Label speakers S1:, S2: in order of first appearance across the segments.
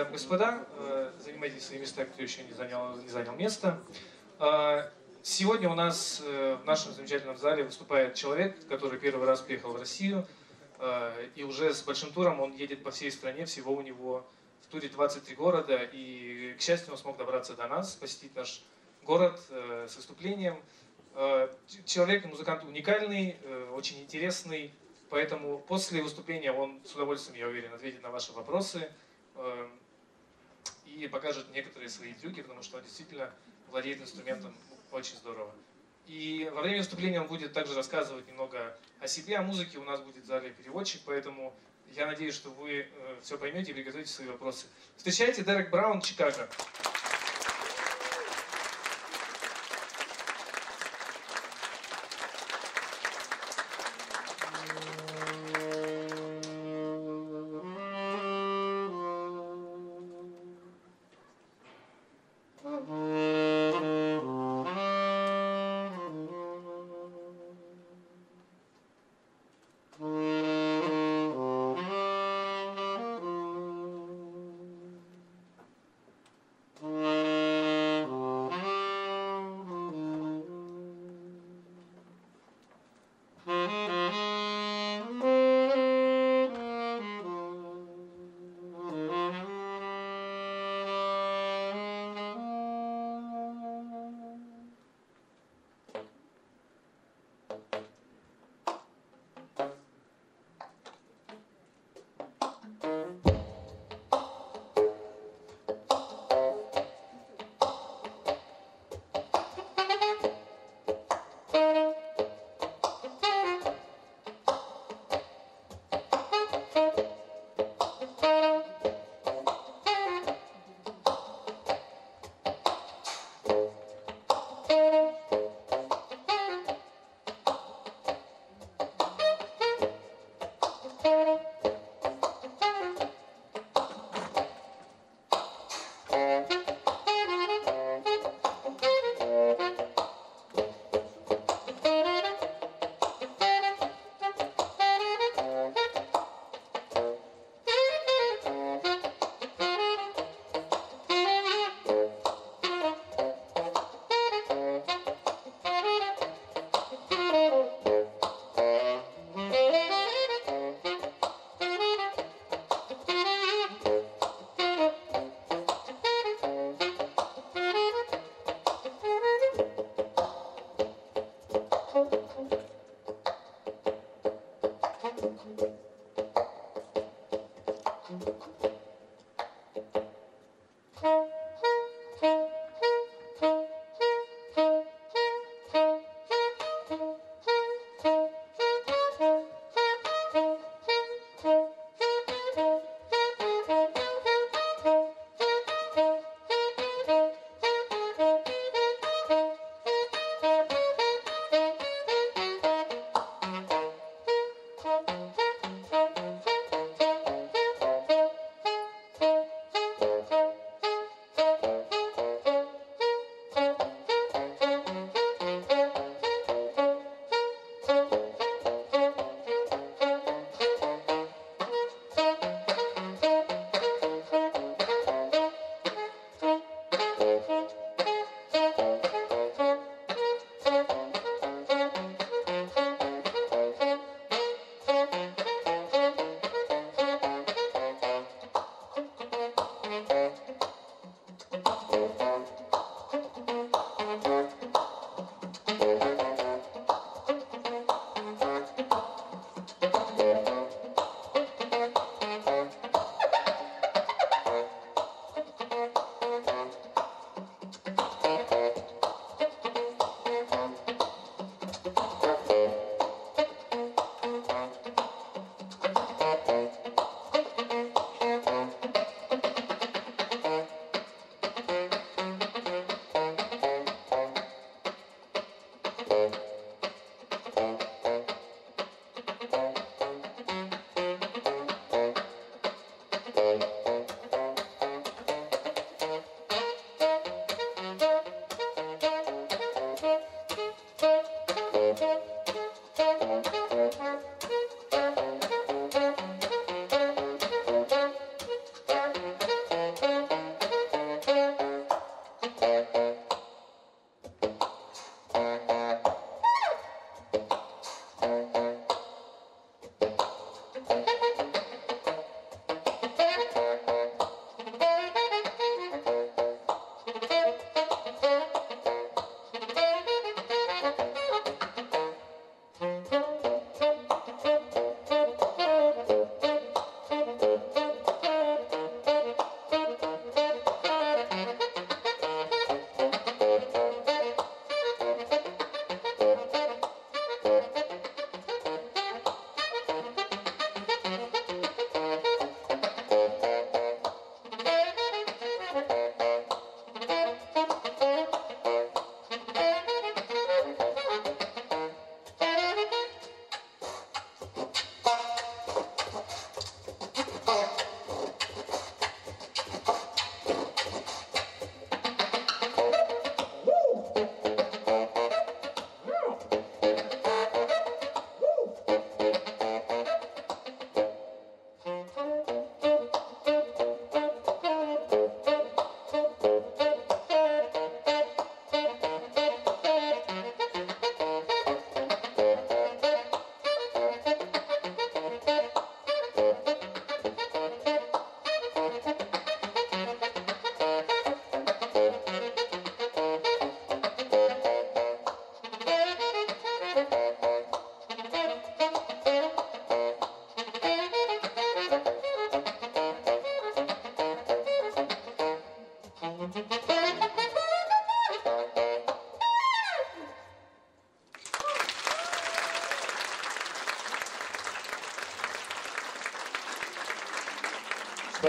S1: И господа, э, занимайте свои места, кто еще не занял, не занял место. Э, Сегодня у нас э, в нашем замечательном зале выступает человек, который первый раз приехал в Россию, э, и уже с большим туром он едет по всей стране, всего у него в туре 23 города, и, к счастью, он смог добраться до нас, посетить наш город э, с выступлением. Э, Человек, музыкант уникальный, э, очень интересный, поэтому после выступления он с удовольствием, я уверен, ответит на ваши вопросы э, и покажет некоторые свои трюки, потому что он действительно владеет инструментом очень здорово. И во время выступления он будет также рассказывать немного о себе, о музыке. У нас будет в зале переводчик, поэтому я надеюсь, что вы все поймете и приготовите свои вопросы. Встречайте Дерек Браун, Чикаго.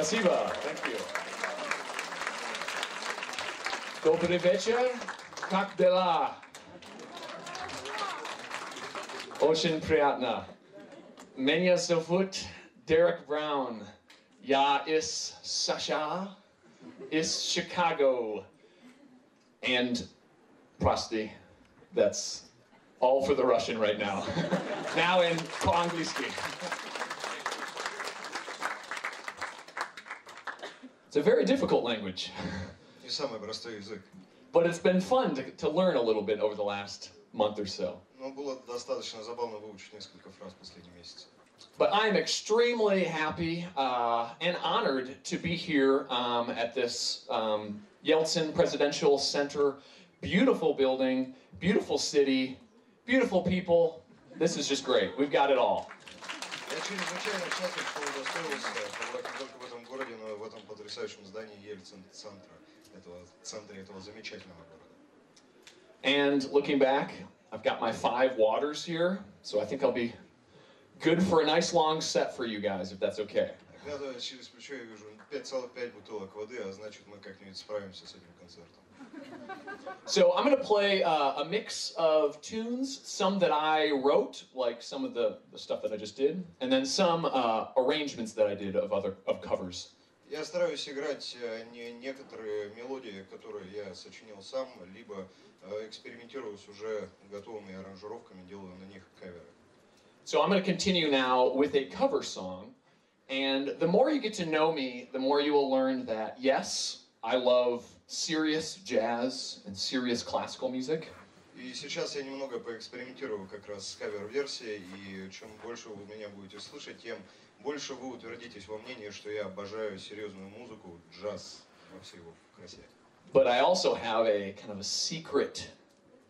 S2: Спасибо. Thank you. Добрый вечер. Как дела? Очень приятно. Меня зовут Derek Brown. Я из США, из Chicago. And прости, that's all for the Russian right now. now in по-английски. It's a very difficult language,
S3: Не самый простой язык.
S2: but it's been fun to, to learn a little bit over the last month or so.
S3: Но было достаточно забавно выучить несколько фраз в последний месяц.
S2: But I'm extremely happy uh, and honored to be here um, at this um, Yeltsin Presidential Center. Beautiful building, beautiful city, beautiful people. This is just great. We've got it all.
S3: Я чрезвычайно счастлив, что удостоился побывать не только в этом городе, но и в этом потрясающем здании Ельцин-центра, этого центра этого замечательного города.
S2: And looking back, I've got my five waters here, so I think I'll be good for a nice long set for you guys, if that's okay.
S3: Глядя через плечо, я вижу 5,5 бутылок воды, а значит мы как-нибудь справимся с этим концертом.
S2: So I'm going to play uh, a mix of tunes, some that I wrote, like some of the, the stuff that I just did, and then some uh, arrangements that I did of other of covers.
S3: Я стараюсь играть э, не некоторые мелодии, которые я сочинил сам, либо э, экспериментирую с уже готовыми аранжировками, делаю на них каверы.
S2: So I'm going to continue now with a cover song, and the more you get to know me, the more you will learn that yes, I love serious jazz and serious classical music.
S3: И сейчас я немного поэкспериментирую как раз с кавер-версией, и чем больше вы меня будете слышать, тем больше вы утвердитесь во мнении, что я обожаю серьезную музыку, джаз во всей его красе.
S2: But I also have a kind of a secret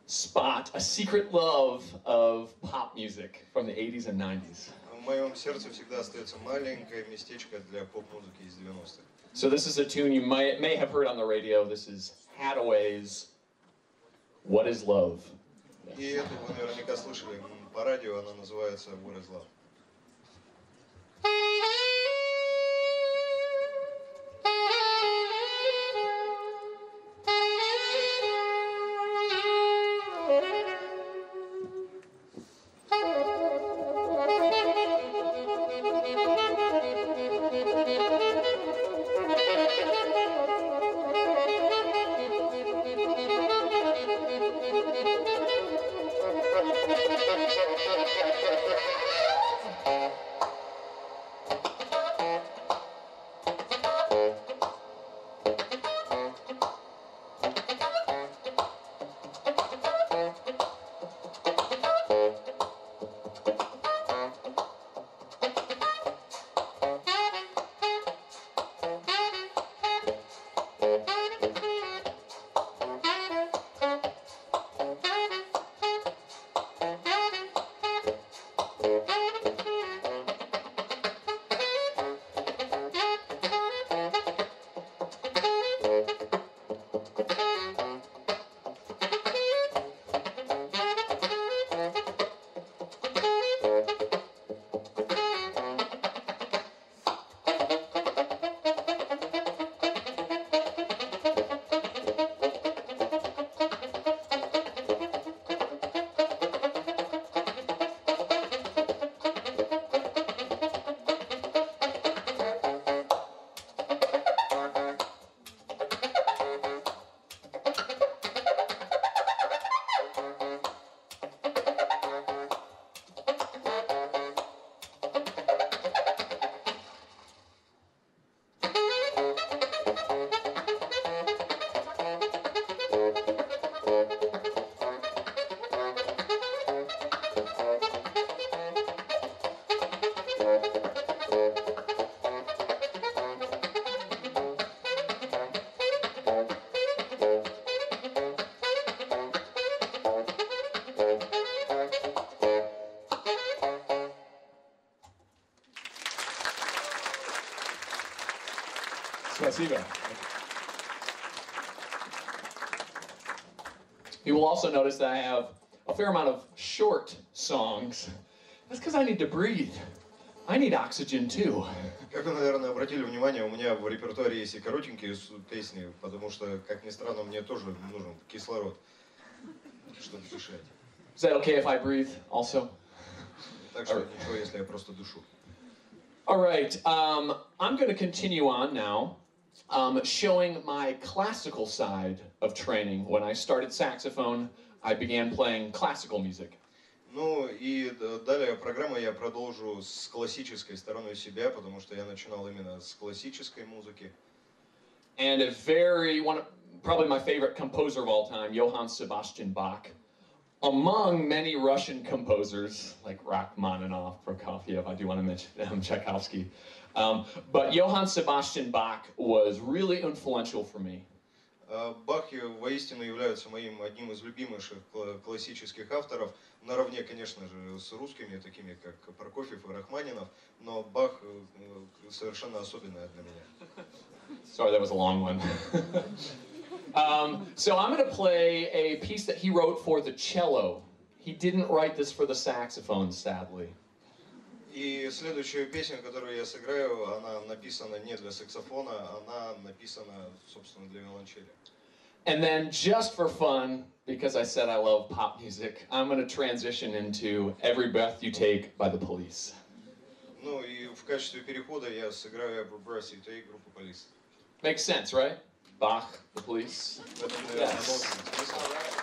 S2: spot, a secret love of pop music from the 80s and 90s.
S3: В моем сердце всегда остается маленькое местечко для поп-музыки из 90-х.
S2: So this is a tune you might may have heard on the radio. This is Hadaway's "What Is Love."
S3: И эту вы наверняка слышали м, по радио, она называется «What is Love».
S2: Спасибо. You will also notice that I have a fair amount of short songs. That's because I need to breathe. I need oxygen too.
S3: Как вы, наверное, обратили внимание, у меня в репертуаре есть и коротенькие с- песни, потому что, как ни странно, мне тоже нужен кислород, чтобы дышать.
S2: Is that okay if I breathe also?
S3: Так что ничего, если я просто душу.
S2: All right, um, I'm going to continue on now, um, showing my classical side of training. When I started saxophone, I began playing classical music.
S3: Ну и д- далее программу я продолжу с классической стороной себя, потому что я начинал именно с классической музыки.
S2: And a very, one, of- probably my favorite composer of all time, Johann Sebastian Bach. Among many Russian composers like Rachmaninoff, Prokofiev, I do want to mention um, Tchaikovsky. Um, but Johann Sebastian Bach was really influential for me.
S3: А Бах и воистину является моим одним из любимейших кла- классических авторов, наравне, конечно же, с русскими, такими как Прокофьев и Рахманинов, но Бах э, э, совершенно особенная для меня.
S2: Sorry, that was a long one. um, so I'm going to play a piece that he wrote for the cello. He didn't write this for the saxophone, sadly.
S3: И следующая песня, которую я сыграю, она написана не для саксофона, она написана, собственно, для виолончели.
S2: And then, just for fun, because I said I love pop music, I'm going to transition into Every Breath You Take by the Police.
S3: Ну и в качестве перехода я сыграю Every Breath You Take группы Police.
S2: Makes sense, right? Bach, the Police. Yes.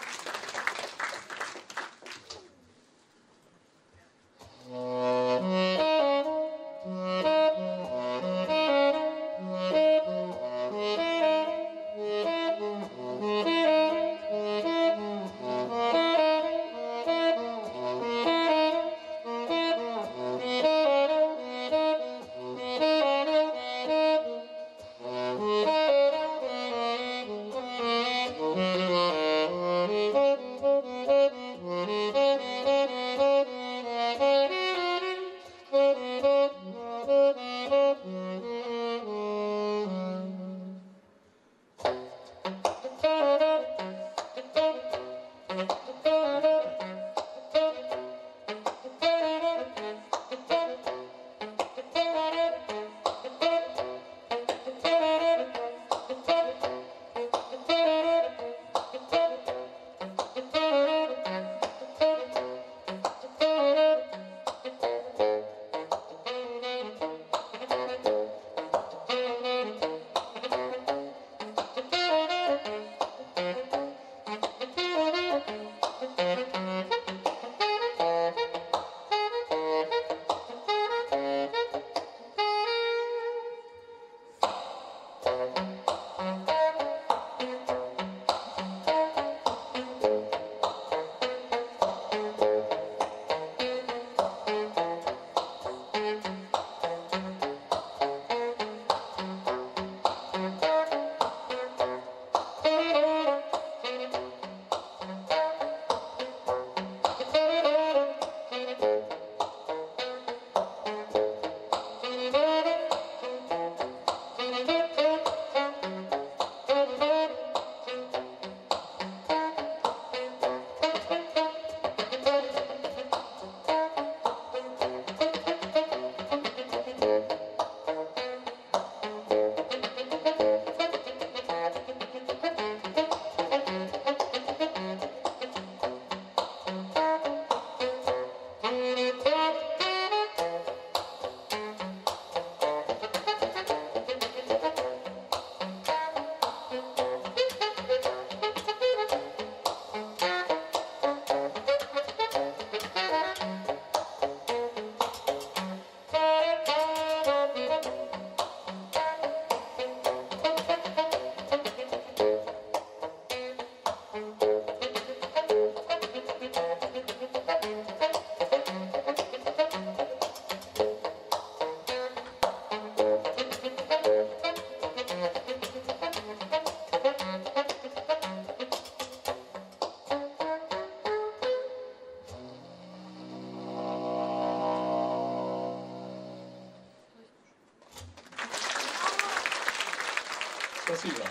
S2: Спасибо.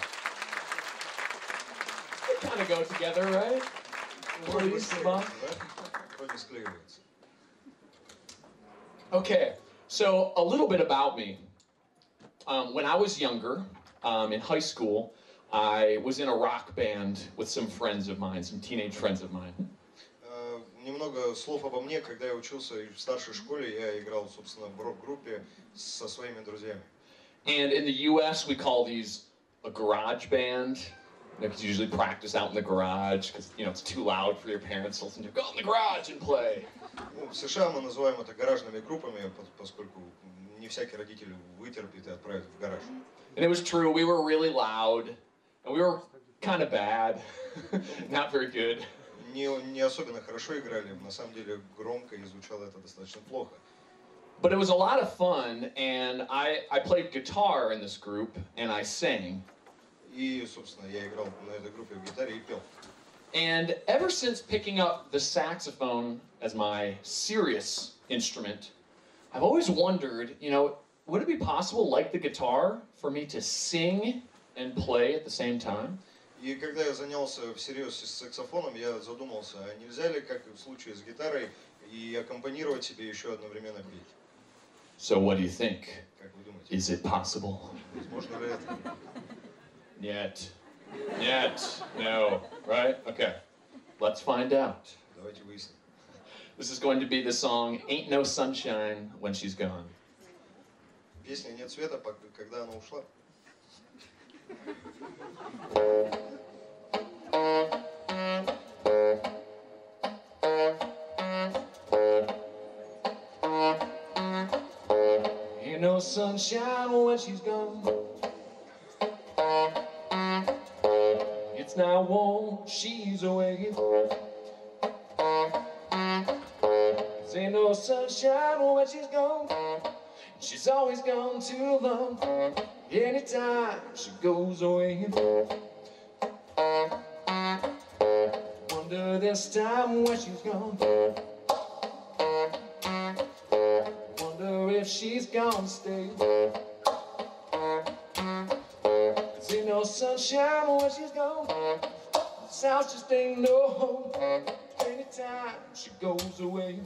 S2: they kind of go together, right?
S3: Вроде бы
S2: Please,
S3: склеивается,
S2: Bob.
S3: да? Вроде склеивается.
S2: Okay, so a little bit about me. Um, when I was younger, um, in high school, I was in a rock band with some friends of mine, some teenage friends of mine.
S3: Э, Немного слов обо мне. Когда я учился в старшей школе, я играл, собственно, в рок-группе со своими друзьями.
S2: And in the U.S., we call these a garage band. Because you usually practice out in the garage because you know it's too loud for your parents to listen to. Go in the garage and play.
S3: Ну, в США мы называем это гаражными группами, пос- поскольку не всякий родитель вытерпит и отправит в гараж.
S2: And it was true. We were really loud, and we were kind of bad, not very good.
S3: Не, не особенно хорошо играли, на самом деле громко и звучало это достаточно плохо.
S2: But it was a lot of fun, and I, I played guitar in this group, and I sang.
S3: И, собственно, я играл на этой группе в гитаре и пел.
S2: And ever since picking up the saxophone as my serious instrument, I've always wondered, you know, would it be possible, like the guitar, for me to sing and play at the same time?
S3: И когда я занялся всерьез с саксофоном, я задумался, а нельзя ли, как и в случае с гитарой, и аккомпанировать себе еще одновременно петь?
S2: So, what do you think?
S3: Как вы думаете,
S2: Is it possible?
S3: возможно ли это?
S2: Yet. Yet. No. Right? Okay. Let's find out.
S3: Давайте выясним.
S2: This is going to be the song Ain't No Sunshine When She's Gone.
S3: Песня «Нет света», пок- когда она ушла.
S2: sunshine when she's gone. It's not warm, she's away. This ain't no sunshine when she's gone. She's always gone too long. Anytime she goes away. Wonder this time when she's gone. If she's gonna stay. Ain't no sunshine when she's gone. House just ain't no home. Anytime she goes away.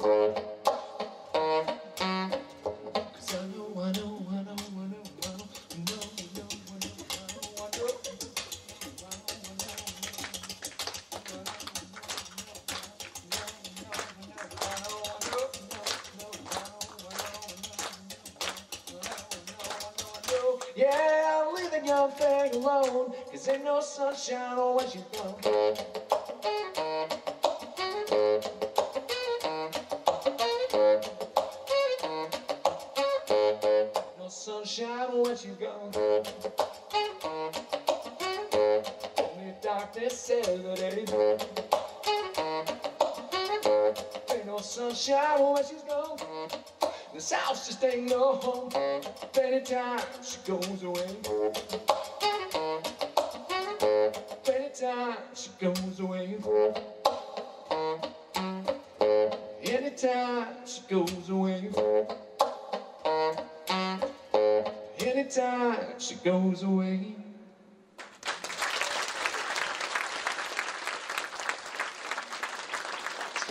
S2: Ain't no sunshine when she's gone. This house just ain't no home. Anytime she goes away. Anytime she goes away.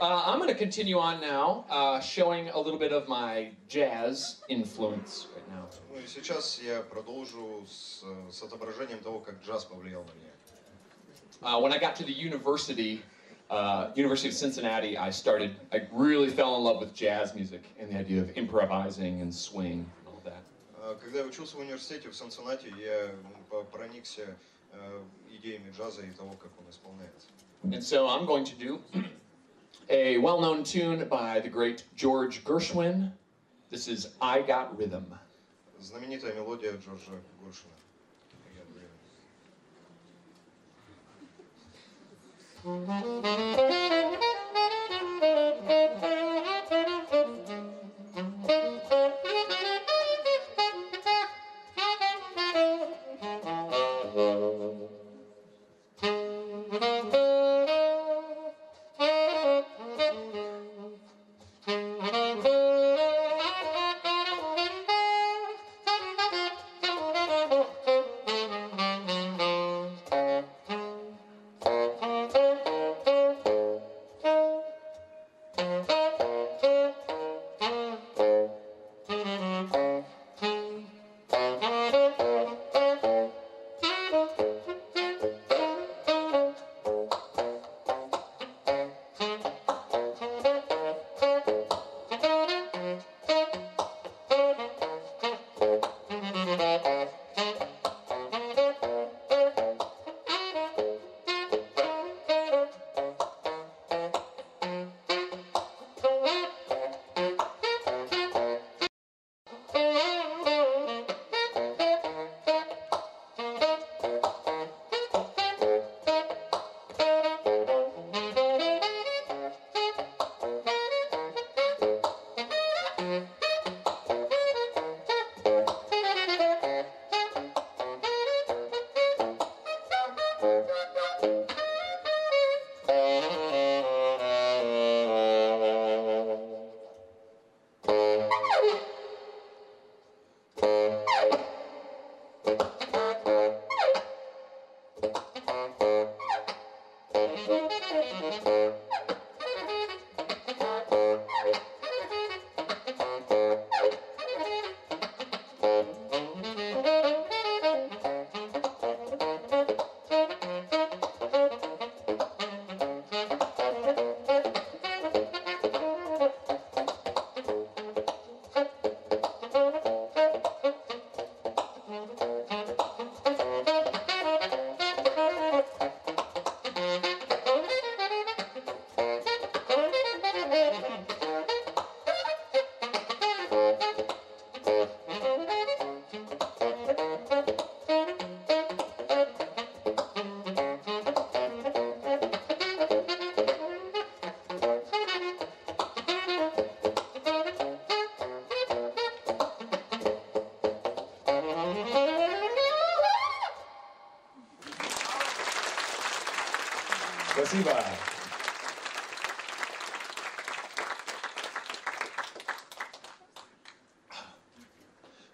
S2: Uh, I'm going to continue on now, uh, showing a little bit of my jazz influence right now.
S3: Ну и сейчас я продолжу с, с отображением того, как джаз повлиял на меня.
S2: Uh, when I got to the university, uh, University of Cincinnati, I started, I really fell in love with jazz music and the idea of improvising and swing and all that.
S3: А Когда я учился в университете в Санценате, я м, по- проникся э, идеями джаза и того, как он исполняется.
S2: And so I'm going to do a well known tune by the great George Gershwin. This is I Got Rhythm.
S3: Знаменитая мелодия Джорджа Горшина. Я уверен.
S2: Thank Спасибо.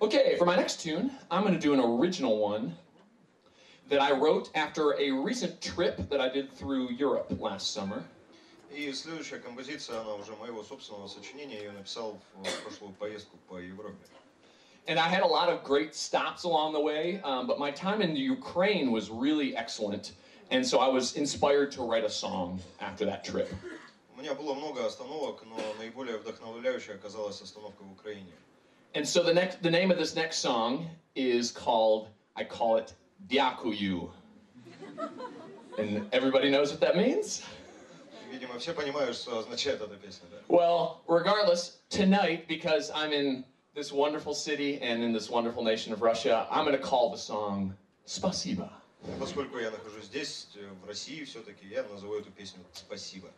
S2: Okay, for my next tune, I'm going to do an original one that I wrote after a recent trip that I did through Europe last summer.
S3: И следующая композиция, она уже моего собственного сочинения, я ее написал в прошлую поездку по Европе.
S2: And I had a lot of great stops along the way, um, but my time in Ukraine was really excellent. And so I was inspired to write a song after that trip.
S3: У меня было много остановок, но наиболее вдохновляющей оказалась остановка в Украине.
S2: And so the next, the name of this next song is called, I call it Дякую. And everybody knows what that means?
S3: Видимо, все понимают, что означает эта песня, да?
S2: Well, regardless, tonight, because I'm in this wonderful city and in this wonderful nation of Russia, I'm going to call the song Spasiba.
S3: Поскольку я нахожусь здесь, э, в России все-таки, я назову эту песню «Спасибо».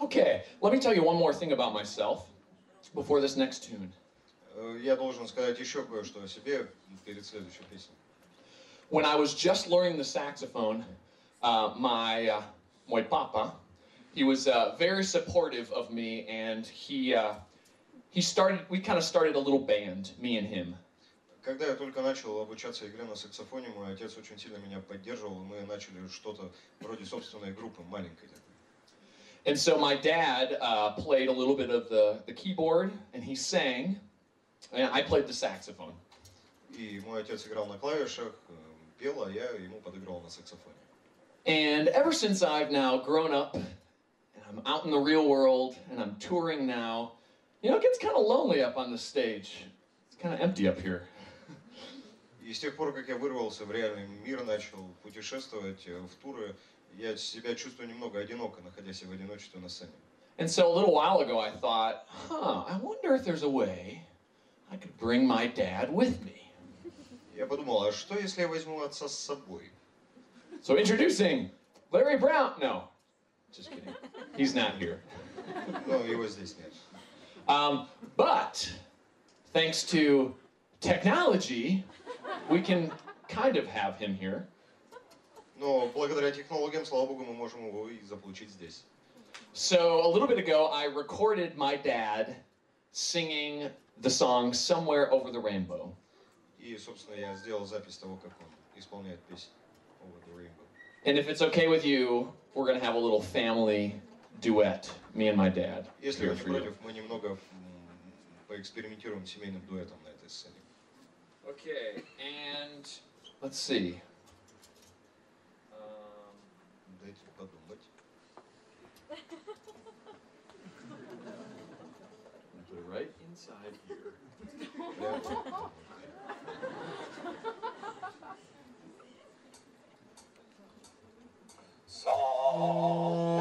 S2: Okay, let me tell you one more thing about myself before this next tune.
S3: Э, я должен сказать еще кое-что о себе перед следующей песней.
S2: When I was just learning the saxophone, uh, my uh, my papa, he was uh, very supportive of me, and he uh, he started. We kind of started a little band, me and him
S3: Когда я только начал обучаться игре на саксофоне, мой отец очень сильно меня поддерживал, и мы начали что-то вроде собственной группы, маленькой такой.
S2: And so my dad uh, played a little bit of the, the keyboard, and he sang, and I played the saxophone.
S3: И мой отец играл на клавишах, э, пел, а я ему подыгрывал на саксофоне.
S2: And ever since I've now grown up, and I'm out in the real world, and I'm touring now, you know, it gets kind of lonely up on the stage. It's kind of empty up here.
S3: И с тех пор, как я вырвался в реальный мир, начал путешествовать э, в туры, я себя чувствую немного одиноко, находясь в одиночестве на сцене.
S2: And so a little while ago, I thought, huh, I wonder if there's a way I could bring my dad with me.
S3: Я подумал, а что если я возьму отца с собой?
S2: So introducing Larry Brown. No, just kidding. He's not here.
S3: Но его здесь нет.
S2: Um, but thanks to technology, we can kind of have him here.
S3: Но благодаря технологиям, слава богу, мы можем его и заполучить здесь.
S2: So a little bit ago, I recorded my dad singing the song "Somewhere Over the Rainbow."
S3: И, собственно, я сделал запись того, как он исполняет песню Over the Rainbow.
S2: And if it's okay with you, we're gonna have a little family duet, me and my dad.
S3: Если
S2: here
S3: вы не
S2: for you.
S3: против, мы немного м, поэкспериментируем семейным дуэтом на этой сцене.
S2: Okay, and let's see. Um, put it right inside here. Song.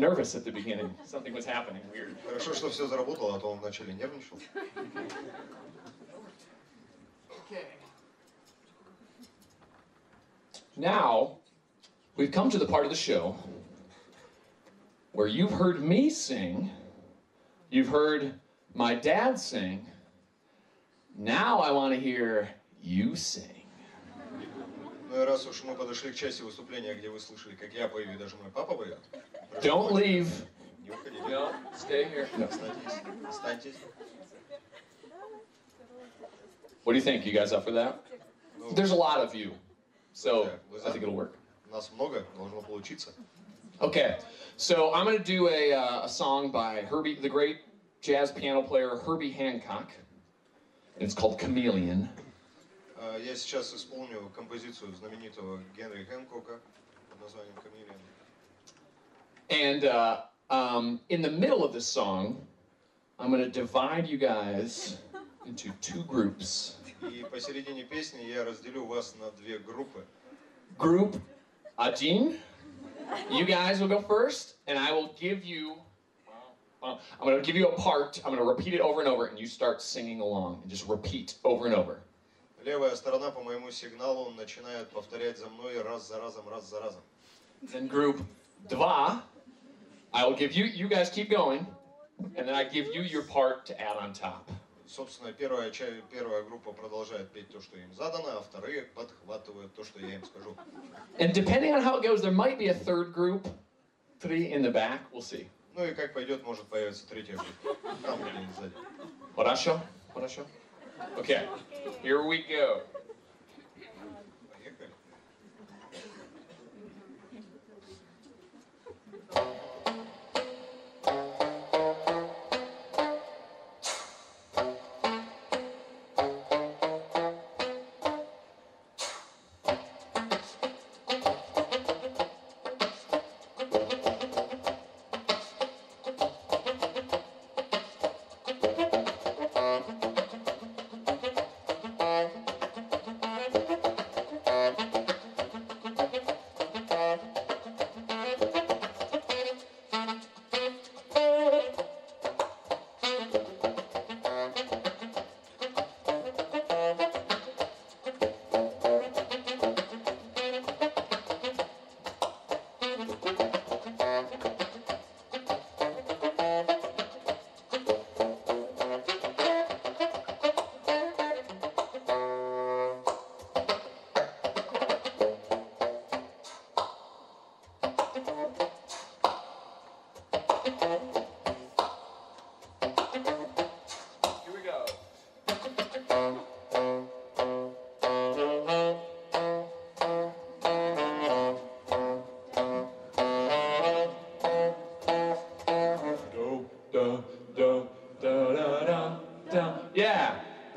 S2: nervous at the beginning. Something was happening weird.
S3: Хорошо, что все заработало, а то он вначале нервничал.
S2: Okay. Now, we've come to the part of the show where you've heard me sing, you've heard my dad sing. Now I want to hear you sing.
S3: Ну и раз уж мы подошли к части выступления, где вы слышали, как я пою, и даже мой папа поет, прошу
S2: Don't
S3: вас,
S2: leave.
S3: не уходите.
S2: No, stay here. No.
S3: Останьтесь, останьтесь.
S2: What do you think? You guys up for that?
S3: Ну,
S2: There's a lot of you, so
S3: Yeah, was
S2: I think
S3: that-
S2: it'll work.
S3: нас много, должно получиться.
S2: Okay, so I'm going to do a, uh, a song by Herbie, the great jazz piano player Herbie Hancock. And it's called Chameleon.
S3: А, Я сейчас исполню композицию знаменитого Генри Хэнкока под названием «Камелиан».
S2: And uh, um, in the middle of this song, I'm going to divide you guys into two groups.
S3: И посередине песни я разделю вас на две группы.
S2: Group Adin, you guys will go first, and I will give you. well, I'm going to give you a part. I'm going to repeat it over and over, and you start singing along and just repeat over and over.
S3: Левая сторона по моему сигналу начинает повторять за мной раз за разом, раз за разом.
S2: Then group Dva, I will give you. You guys keep going, and then I give you your part to add on top.
S3: Собственно, первая, первая группа продолжает петь то, что им задано, а вторые подхватывают то, что я им скажу.
S2: And depending on how it goes, there might be a third group, three in the back. We'll see.
S3: Ну и как пойдет, может появиться третья группа. Там где-нибудь сзади.
S2: Хорошо? Хорошо? Okay, here we go.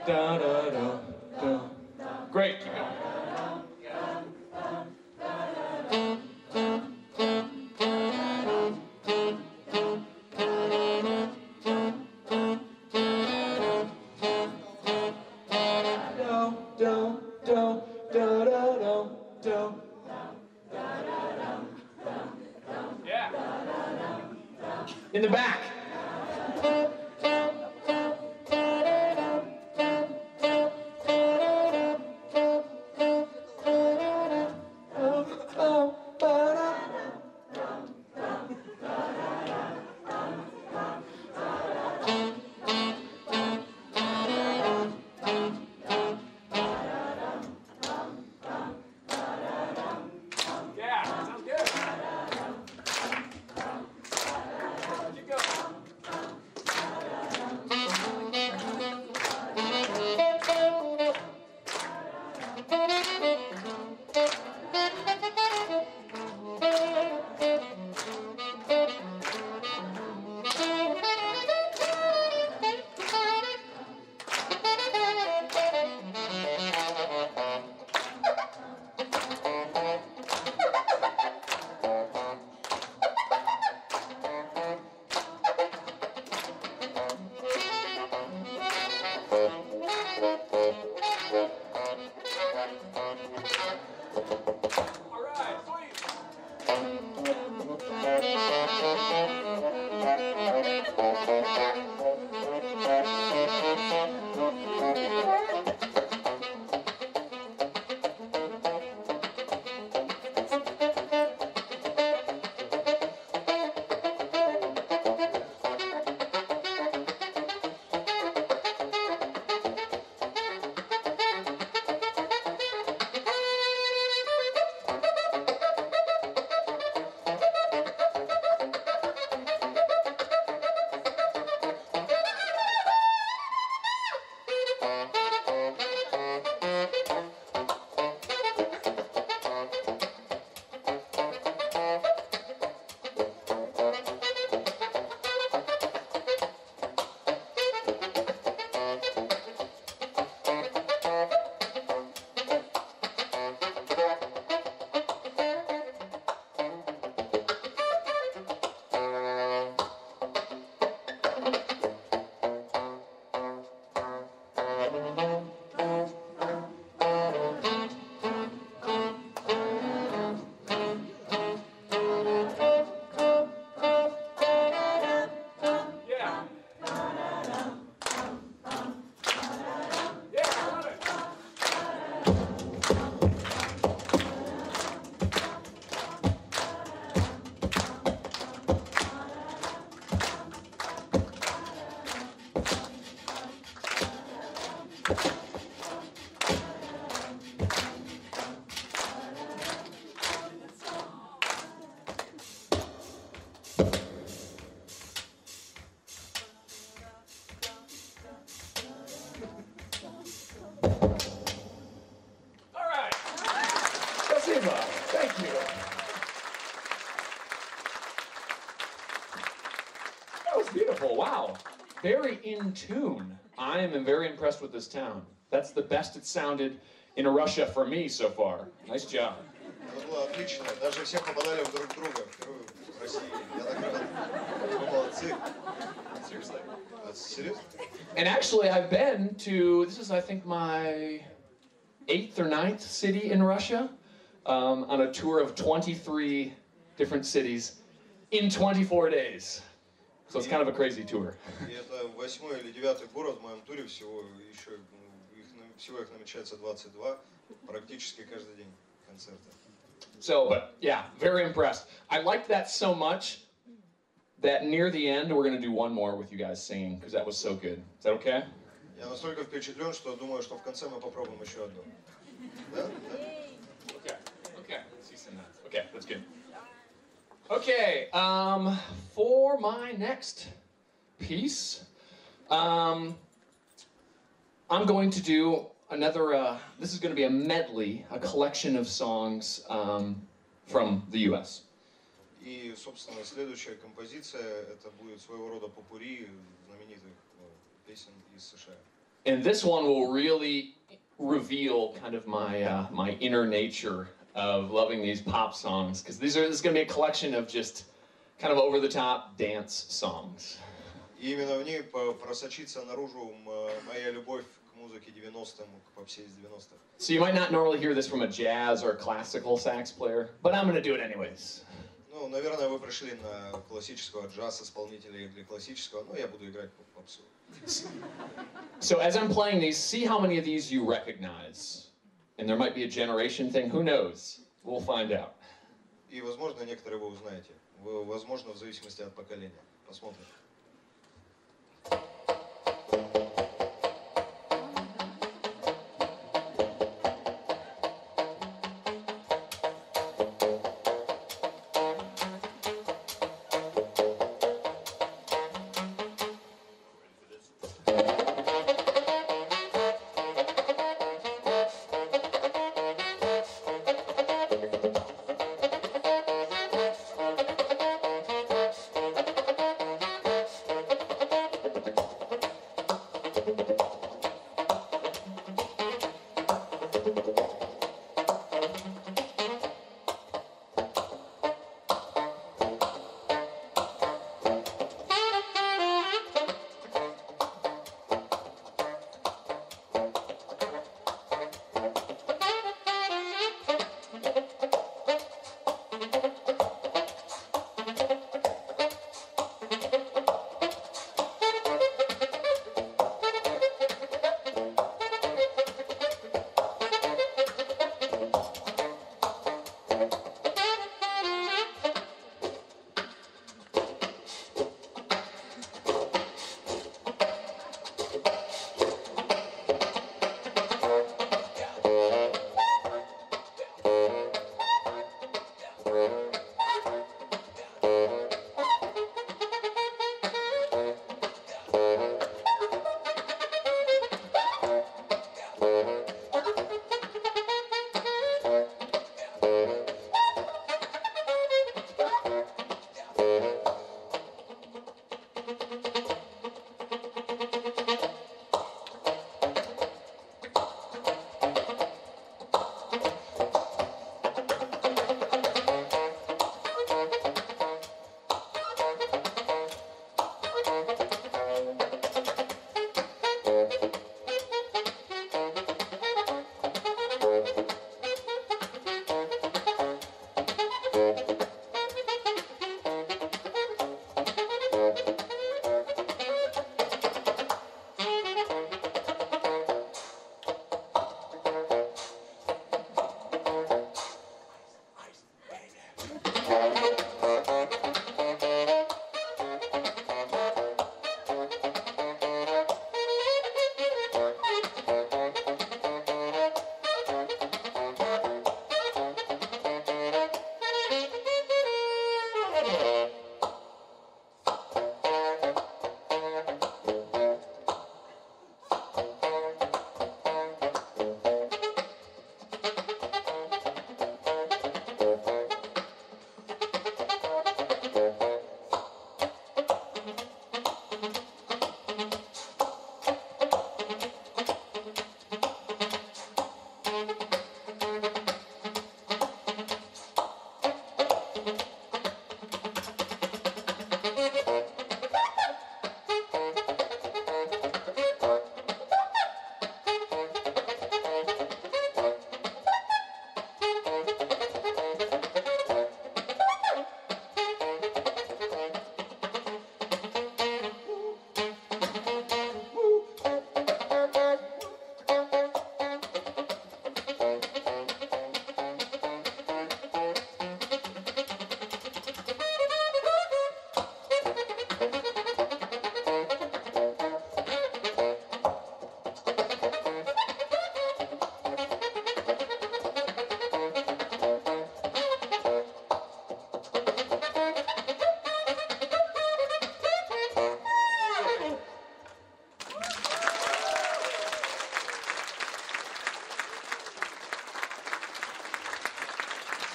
S2: Da, da. in tune. I am very impressed with this town. That's the best it sounded in Russia for me so far. Nice job.
S3: Это было отлично. Даже все попадали в друг друга. Впервые в России. Я так рад. Вы молодцы.
S2: Seriously.
S3: А, Серьезно?
S2: And actually, I've been to, this is, I think, my eighth or ninth city in Russia um, on a tour of 23 different cities in 24 days. So it's kind of a crazy tour.
S3: И это восьмой или девятый город в моем туре всего. Еще ну, их, на- всего их намечается 22. Практически каждый день концерты.
S2: So, but yeah, very impressed. I liked that so much that near the end, we're going to do one more with you guys singing because that was so good. Is that okay?
S3: Я настолько впечатлен, что думаю, что в конце мы попробуем еще одну. Да? Да?
S2: Okay. Okay. See some nuts. Okay, that's good. Okay. Um, for my next piece, um, I'm going to do another. Uh, this is going to be a medley, a collection of songs um, from the U.S.
S3: И, собственно, следующая композиция это будет своего рода попури знаменитых ну, песен из США.
S2: And this one will really reveal kind of my uh, my inner nature of loving these pop songs because these are this is going to be a collection of just kind of over the top dance songs.
S3: И именно в ней по- просочится наружу м- моя любовь к музыке 90-м, к попсе из 90-х.
S2: So you might not normally hear this from a jazz or classical sax player, but I'm going to do it anyways.
S3: Ну, наверное, вы пришли на классического джаз-исполнителя или классического, но я буду играть по попсу.
S2: So as I'm playing these, see how many of these you recognize. And there might be a generation thing. Who knows? We'll find out.
S3: И, возможно, некоторые вы узнаете. Вы- Возможно, в зависимости от поколения. Посмотрим.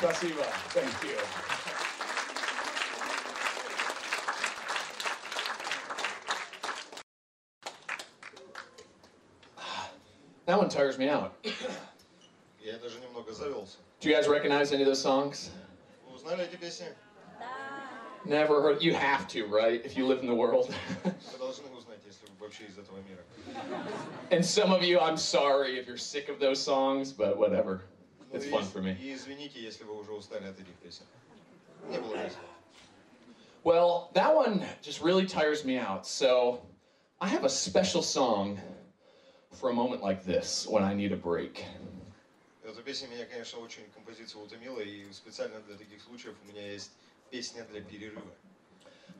S2: Спасибо. Thank you. That one tires me out.
S3: Я даже немного завелся.
S2: Do you guys recognize any of those songs?
S3: Вы узнали эти песни?
S2: Never heard. You have to, right? If you live in the world.
S3: Вы должны узнать, если вы вообще из этого мира.
S2: and some of you, I'm sorry if you're sick of those songs, but whatever.
S3: Ну
S2: It's
S3: и-
S2: fun for me.
S3: устали от этих песен. Не было весело.
S2: Well, that one just really tires me out. So I have a special song for a moment like this when I need a break.
S3: Эта песня меня, конечно, очень композиция утомила, и специально для таких случаев у меня есть песня для перерыва.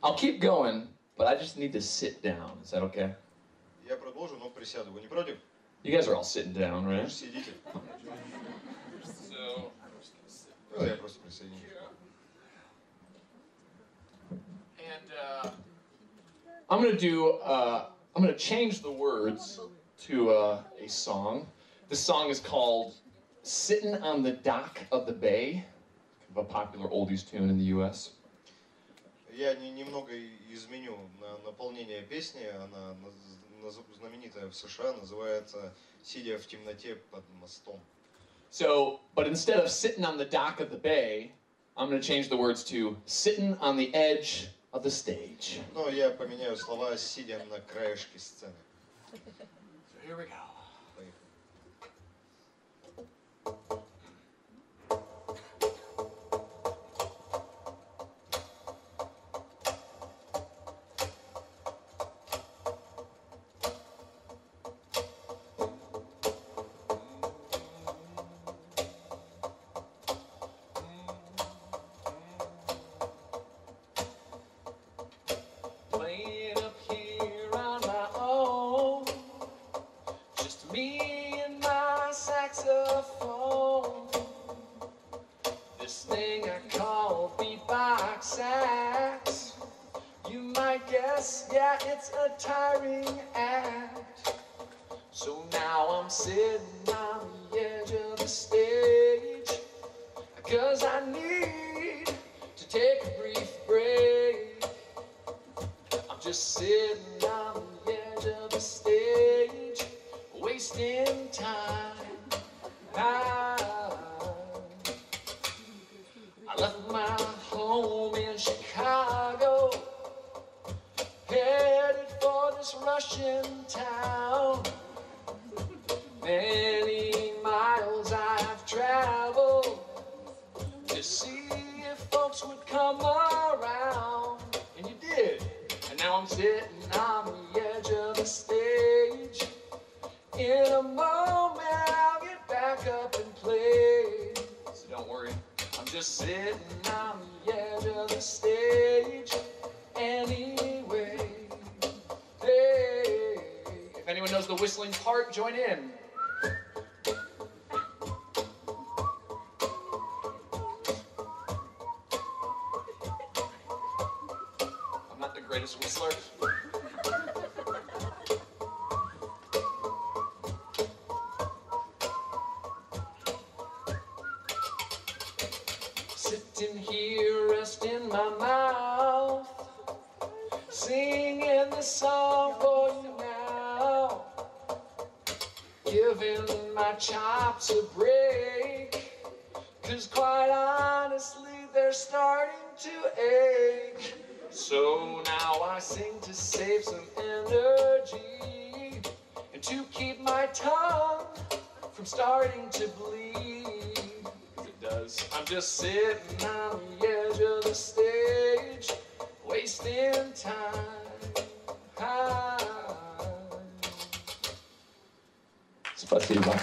S2: I'll keep going, but I just need to sit down. Is that okay?
S3: Я продолжу, но присяду. Вы не против?
S2: You guys are all sitting down,
S3: Вы
S2: right?
S3: же сидите.
S2: So,
S3: Ну, я просто присоединюсь.
S2: and uh, I'm gonna do. Uh, I'm gonna change the words to uh, a song. This song is called "Sitting on the Dock of the Bay," kind of a popular oldies tune in the U.S.
S3: Я не- немного и- изменю на наполнение песни. Она наз- наз- знаменитая в США, называется «Сидя в темноте под мостом».
S2: So, but instead of sitting on the dock of the bay, I'm going to change the words to sitting on the edge of the stage.
S3: Но я поменяю слова «сидя на краешке сцены».
S2: So here we go.
S3: Поехали.
S2: Greatest whistler. Sitting here, resting my mouth, singing this song for you now. Giving my chops a break, sitting on the edge of the stage, wasting time. Спасибо.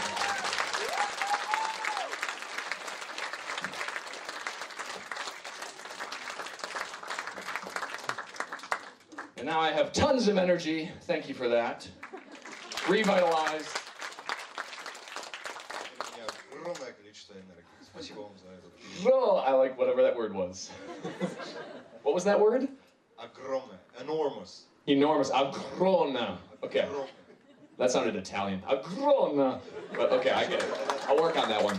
S2: And now I have tons of energy. Thank you for that. Revitalized. What was that word?
S3: Огромное. Enormous.
S2: Enormous. Agrona. Okay. That sounded Italian. Agrona. But okay, I get it. I'll work on that one.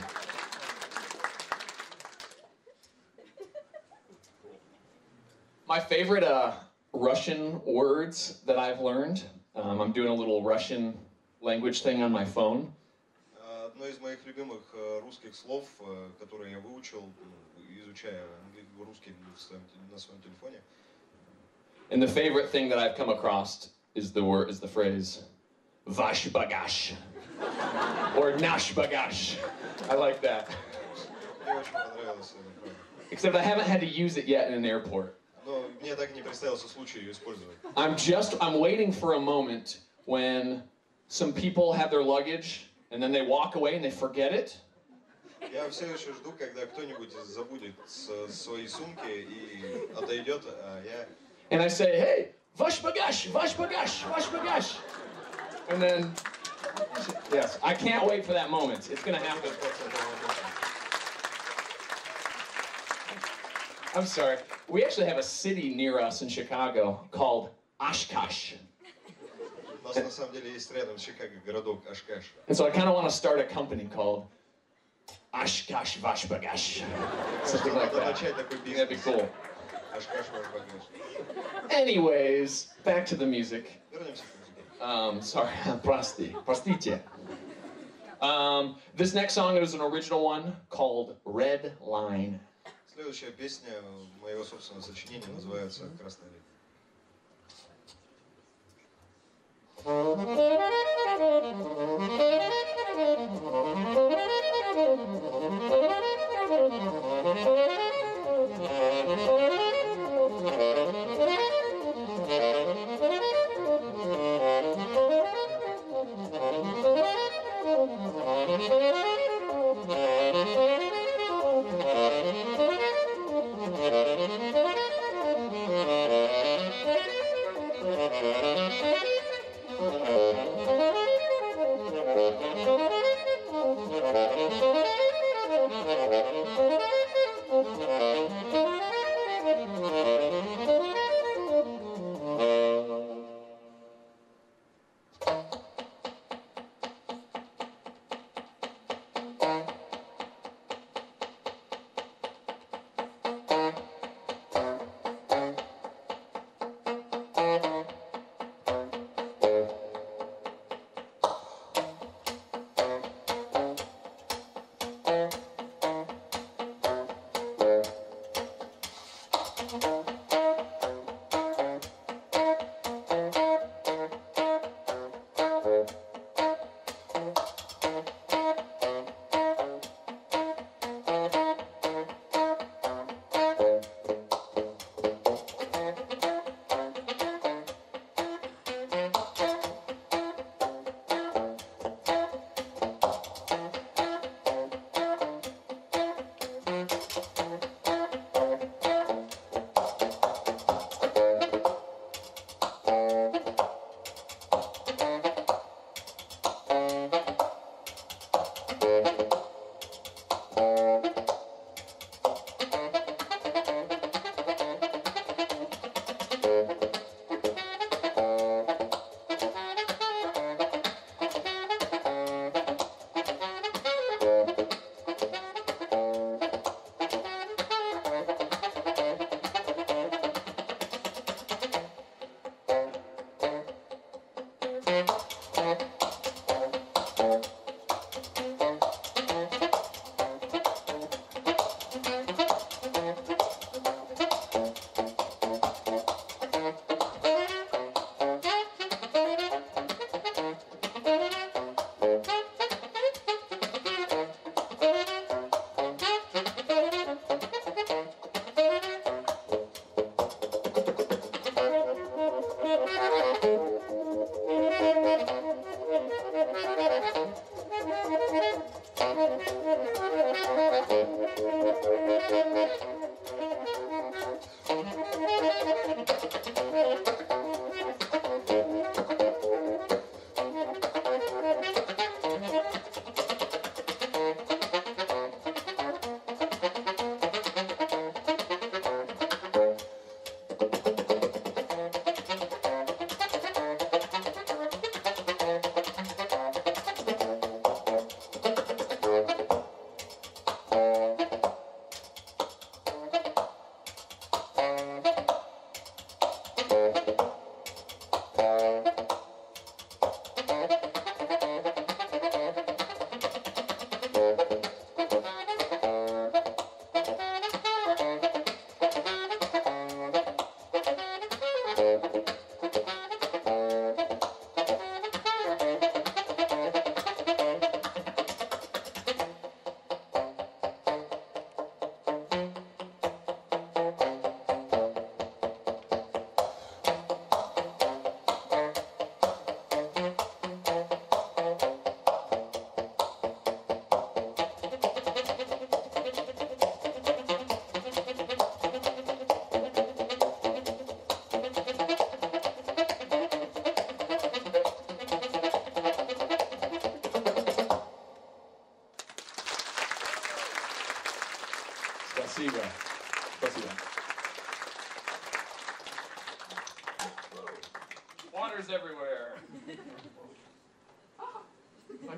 S2: My favorite uh, Russian words that I've learned. Um, I'm doing a little Russian language thing on my phone.
S3: Uh, одно из моих любимых э, русских слов, э, которое я выучил, изучая англи- русский в своем те- на своем телефоне,
S2: And the favorite thing that I've come across is the word is the phrase "vash bagash" or "nash bagash." I like that.
S3: мне очень понравилось это, правда.
S2: Except I haven't had to use it yet in an airport.
S3: Но мне так и не представился случай ее использовать.
S2: I'm just I'm waiting for a moment when some people have their luggage and then they walk away and they forget it.
S3: Я все еще жду, когда кто-нибудь забудет с- свои сумки и отойдет, а я
S2: And I say, "Hey, vash bagash, vash bagash, vash bagash," and then yes, I can't wait for that moment. It's gonna happen. I'm sorry. We actually have a city near us in Chicago called Oshkosh.
S3: У нас на самом деле есть рядом с Чикаго городок Ашкаш.
S2: And so I kind of want to start a company called Oshkosh Vashbagash. Something like that. That'd be cool. Anyways, back to the music. Um, sorry, prosti, prostite. Um, this next song is an original one called Red Line.
S3: Следующая песня моего собственного сочинения называется «Красная линия».
S2: Thank you.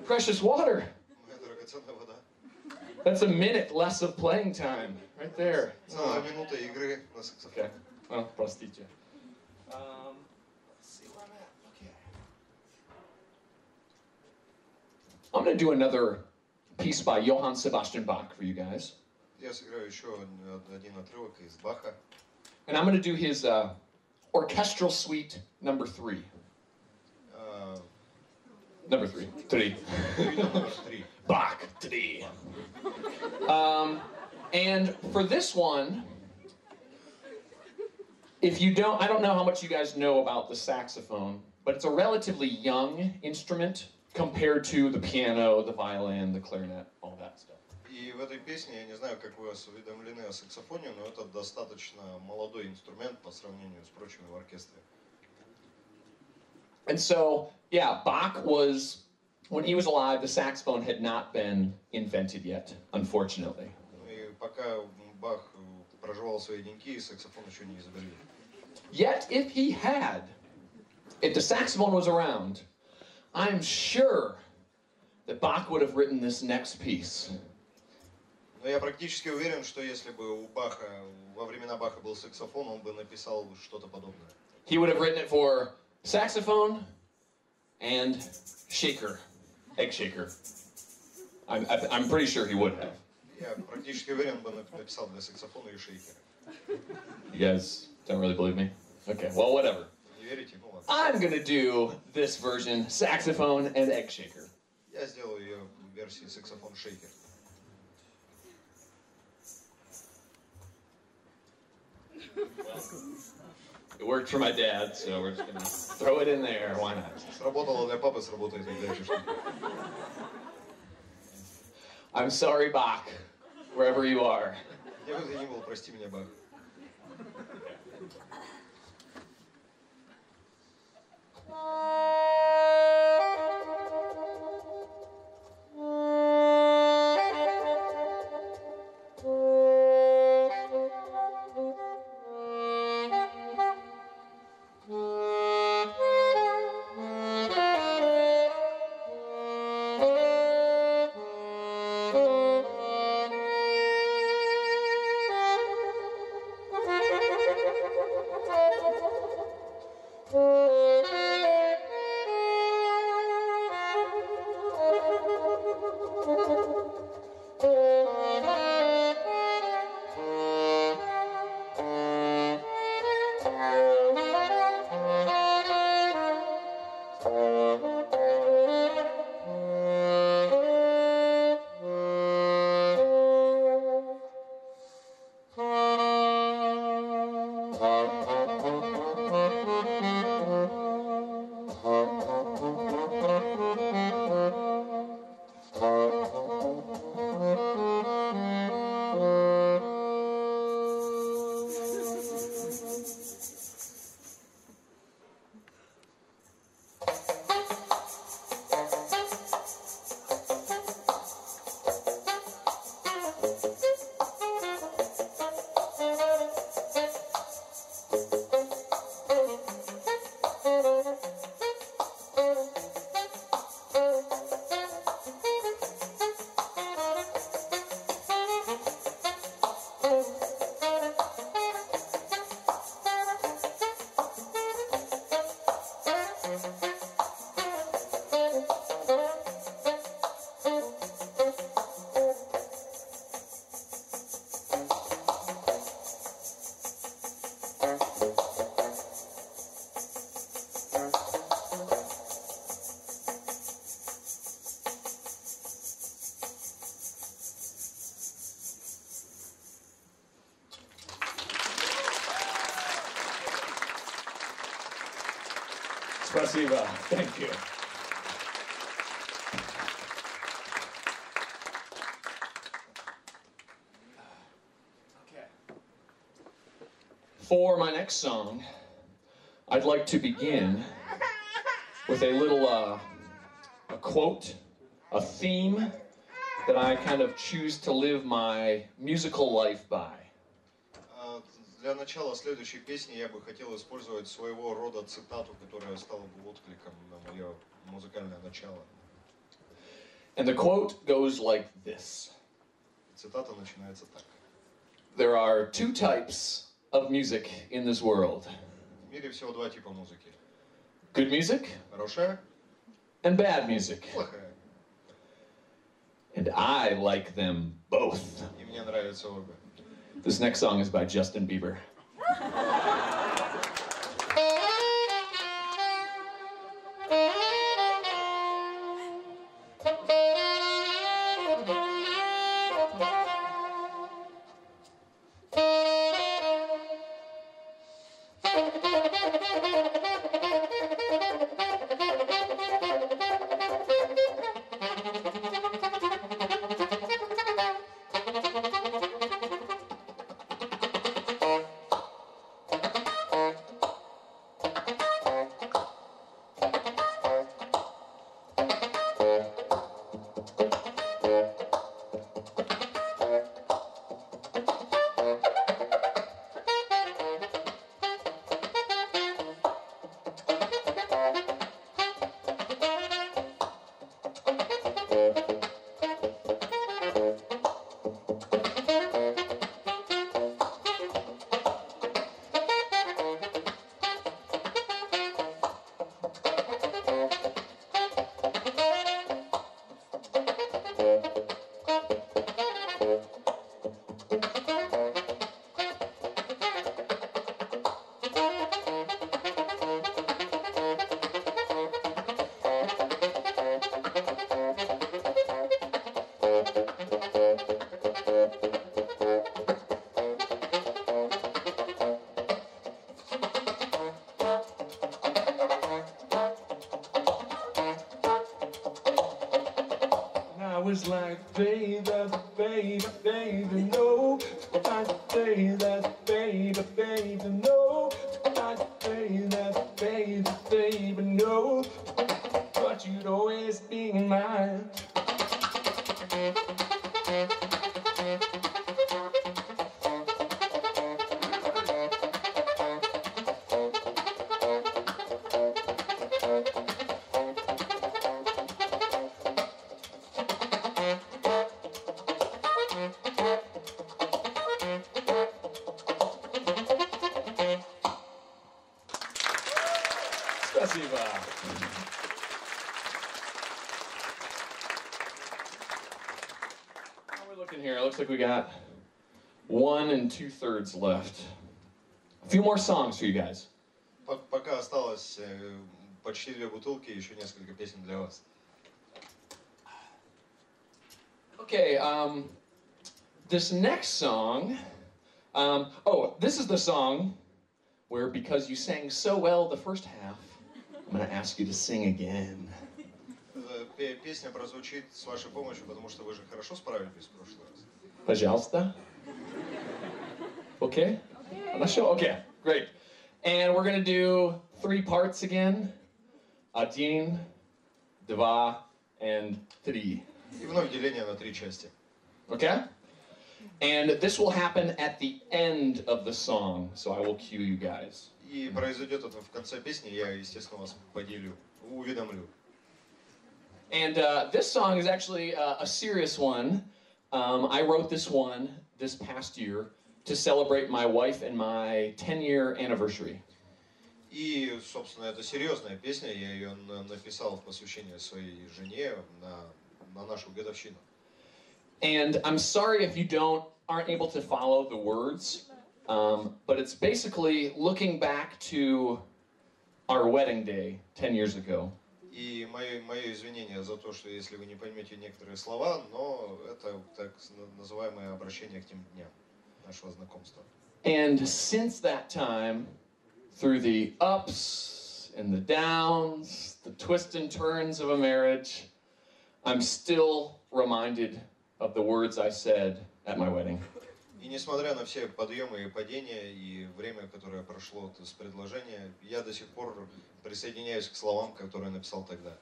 S2: precious water.
S3: Моя драгоценная вода.
S2: That's a minute less of playing time, right there.
S3: Целая минута игры на саксофоне.
S2: Okay. Well, простите. Um, let's see where I'm at. Okay. I'm going to do another piece by Johann Sebastian Bach for you guys.
S3: Я сыграю еще один отрывок из Баха.
S2: And I'm going to do his uh, orchestral suite number three.
S3: А,
S2: Number three. Three.
S3: Сюита номер три.
S2: Bach three. Um, and for this one, if you don't, I don't know how much you guys know about the saxophone, but it's a relatively young instrument compared to the piano, the violin, the clarinet, all that stuff.
S3: И в этой песне, я не знаю, как вы осведомлены о саксофоне, но это достаточно молодой инструмент по сравнению с прочими в оркестре.
S2: And so, yeah, Bach was, when he was alive, the saxophone had not been invented yet, unfortunately.
S3: Ну И пока Бах проживал свои деньки, саксофон еще не изобрели.
S2: Yet, if he had, if the saxophone was around, I'm sure that Bach would have written this next piece.
S3: Но я практически уверен, что если бы у Баха во времена Баха был саксофон, он бы написал что-то подобное.
S2: He would have written it for saxophone and shaker, egg shaker. I'm, I- I'm pretty sure he would have.
S3: Я практически уверен, он бы написал для саксофона и шейкера.
S2: You guys don't really believe me? Okay, well, whatever.
S3: Не верите? Ну ладно.
S2: I'm gonna do this version saxophone and egg shaker.
S3: Я сделаю ее в версии саксофон-шейкер.
S2: It worked for my dad, so we're just gonna throw it in there. Why not?
S3: Сработало для папы, сработает и для Чешки.
S2: I'm sorry, Bach, wherever you are.
S3: Где бы ты ни был, прости меня, Бах.
S2: Спасибо. Thank you. Okay. For my next song, I'd like to begin with a little uh, a quote, a theme that I kind of choose to live my musical life by.
S3: А, Для начала следующей песни я бы хотел использовать своего рода цитату, которая стала бы откликом на мое музыкальное начало.
S2: And the quote goes like this
S3: Цитата начинается так.
S2: There are two types of music in this world
S3: В мире всего два типа музыки.
S2: good music
S3: Хорошая,
S2: and bad music.
S3: плохая.
S2: And I like them both.
S3: И мне нравятся обе.
S2: This next song is by Justin Bieber.
S4: Like, baby, baby,
S2: we got one and two thirds left. A few more songs for you guys.
S3: По- Пока осталось э, почти две бутылки, еще несколько песен для вас.
S2: Okay, um, this next song. Um, oh, this is the song where, because you sang so well the first half, I'm going to ask you to sing again.
S3: Э, пе- Песня прозвучит с вашей помощью, потому что вы же хорошо справились в прошлый раз.
S2: Пожалуйста. Okay? Хорошо? Okay, great. And we're gonna do three parts again. Один, два, and three.
S3: И вновь деление на три части.
S2: Okay? And this will happen at the end of the song, so I will cue you guys.
S3: И произойдет это в конце песни, я, естественно, вас поделю, уведомлю.
S2: And uh, this song is actually uh, a serious one. Um, I wrote this one this past year to celebrate my wife and my 10 year anniversary.
S3: И, собственно, это серьезная песня, я ее на- написал в посвящение своей жене на, на нашу годовщину.
S2: And I'm sorry if you don't aren't able to follow the words, um, but it's basically looking back to our wedding day 10 years ago.
S3: И мои, мои извинения за то, что если вы не поймете некоторые слова, но это так называемое обращение к тем дням нашего знакомства.
S2: And since that time, through the ups
S5: ups and the downs, the twists and turns of a marriage, I'm still reminded of the words I said at my wedding.
S3: И несмотря на все подъемы и падения, и время, которое прошло с предложения, я до сих пор присоединяюсь к словам, которые написал тогда.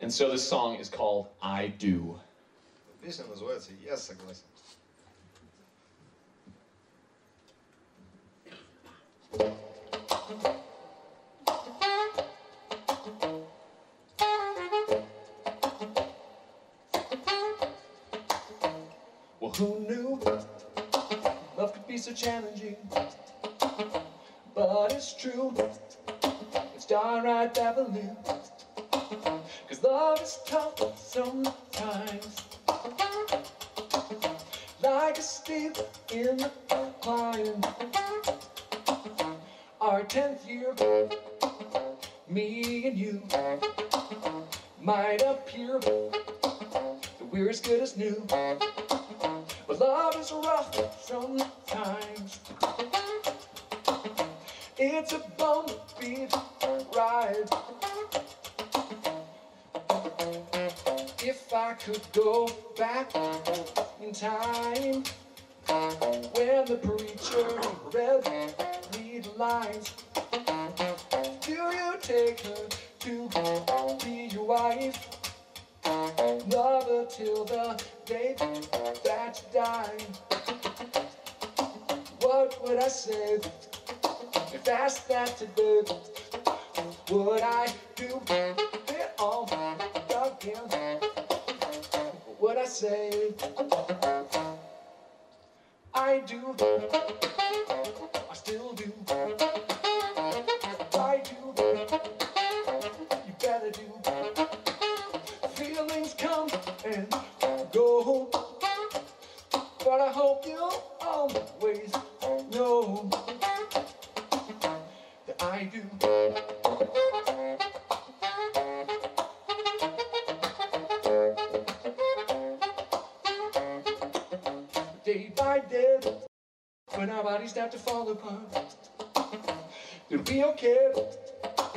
S5: And so this song is called I Do.
S3: Песня называется «Я согласен».
S2: Well, who so challenging? But it's true, it's downright babbling. Cause love is tough sometimes. Like a steam in the climb. Our tenth year, me and you might appear that we're as good as new. But love is rough sometimes. It's a bumpy ride. If I could go back in time when the preacher read these lines, do you take her to be your wife? Till the day that you die. What would I say if asked that today? Would I do it all again? Would I say I do? I still do. Day, when our bodies start to fall apart, You'll be okay,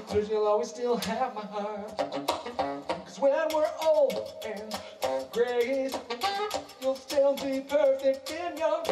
S2: cause you'll always still have my heart. Cause when we're old and gray, you'll still be perfect in your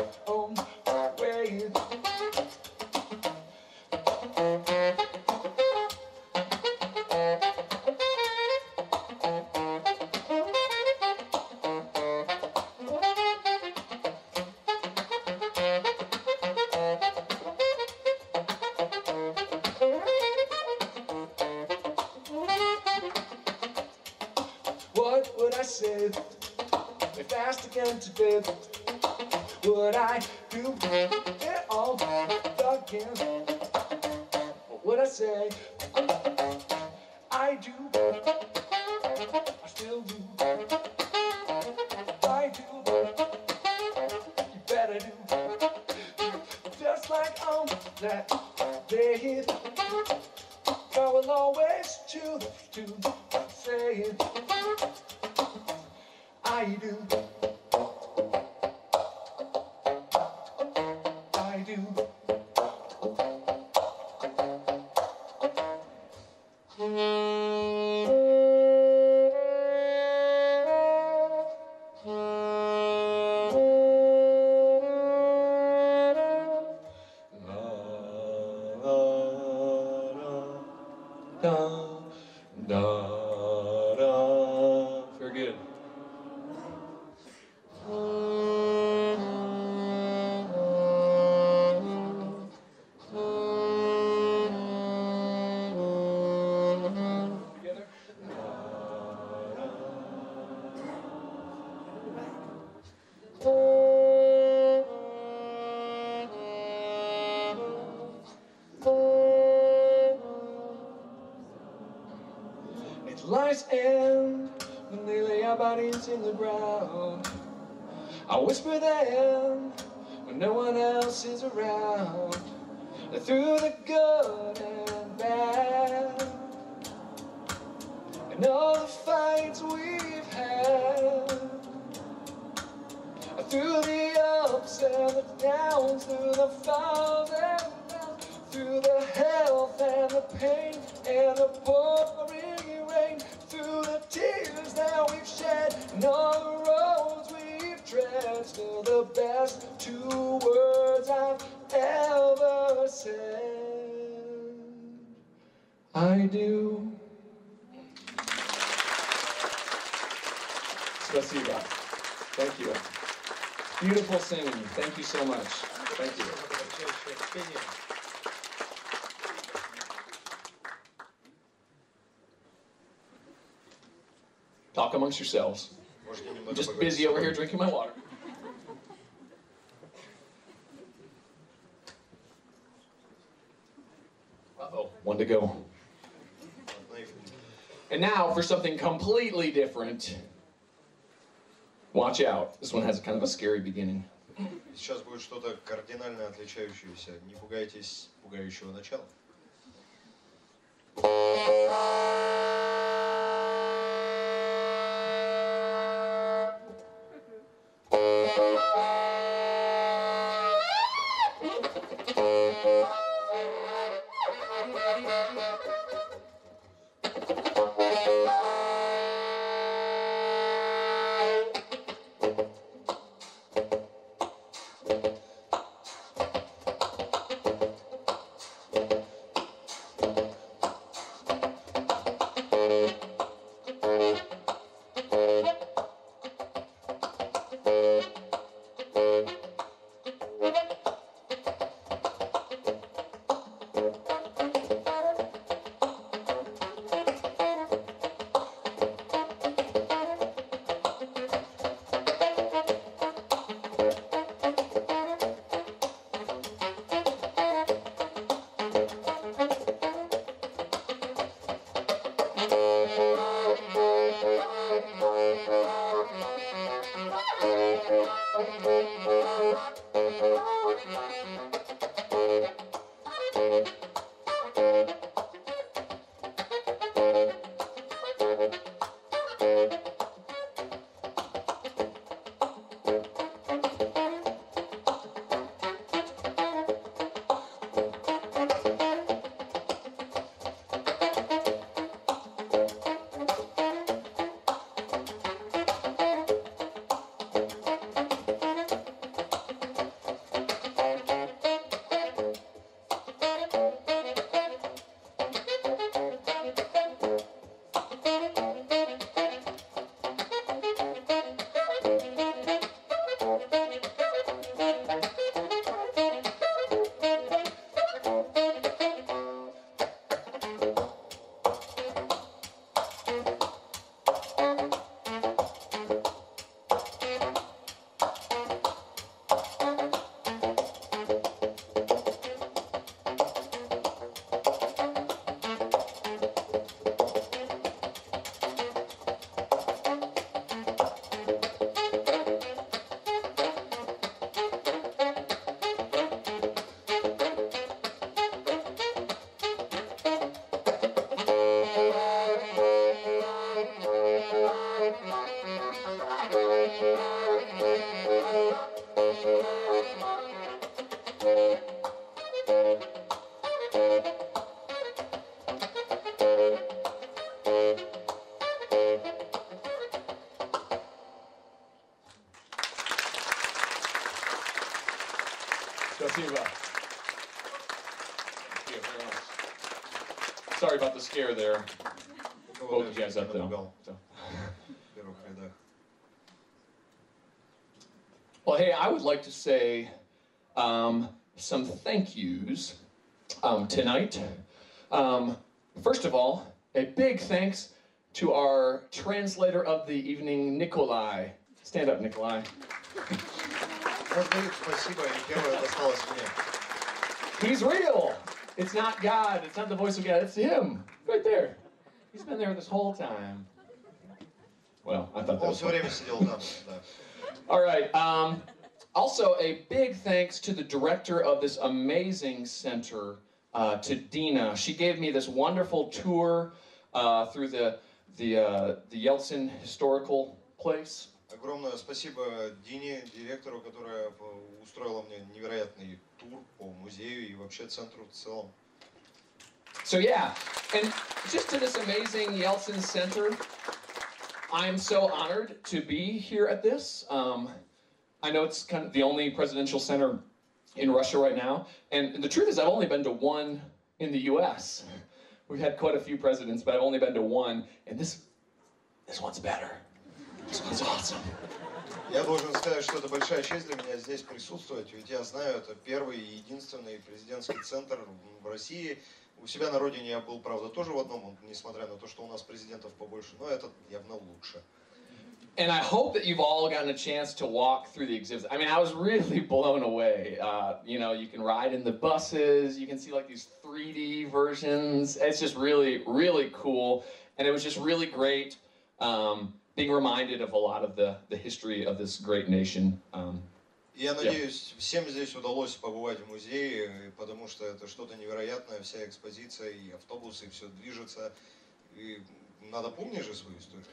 S2: Through the good and bad, and all the fights we've had. Through the ups and the downs, through the falls and downs,
S4: through the health and the pain and the pouring rain, through the tears that we've shed and all the roads we've tread. Still the best two words I've ever said I do. Spasiba. Thank you. Beautiful singing. Thank you so much. Thank you.
S2: Talk amongst yourselves. I'm just busy over here drinking my water. one to go.
S3: Одна и-
S2: And now for something completely different. Watch out. This one has kind of a scary beginning.
S3: Сейчас будет что-то кардинально отличающееся. Не пугайтесь пугающего начала.
S2: scare there. Both you guys up though. Well, hey, I would like to say um, some thank yous um, tonight. Um, first of all, a big thanks to our translator of the evening, Nikolai. Stand up, Nikolai. He's real. It's not God. It's not the voice of God. It's him there this whole time. Well, I thought that
S3: Он
S2: was
S3: все время сидел там, да.
S2: All right. Um, also, a big thanks to the director of this amazing center, uh, to Dina. She gave me this wonderful tour uh, through the the uh, the Yeltsin historical place.
S3: Огромное спасибо Дине, директору, которая по- устроила мне невероятный тур по музею и вообще центру в целом.
S2: So yeah, and just to this amazing Yeltsin Center, I'm so honored to be here at this. Um, I know it's kind of the only presidential center in Russia right now, and the truth is, I've only been to one in the U.S. We've had quite a few presidents, but I've only been to one, and this this one's better. This one's awesome.
S3: Я должен сказать, что это большая честь для меня здесь присутствовать, ведь я знаю, это первый и единственный президентский центр в России. У себя на родине я был, правда, тоже в одном, несмотря на то, что у нас президентов побольше, но этот явно лучше.
S2: And I hope that you've all gotten a chance to walk through the exhibits. I mean, I was really blown away. Uh, you know, you can ride in the buses, you can see like these 3D versions. It's just really, really cool. And it was just really great um, being reminded of a lot of the, the history of this great nation. Um,
S3: И Я надеюсь, всем здесь удалось побывать в музее, потому что это что-то невероятное, вся экспозиция, и автобусы, и все движется. И надо помнить же свою историю.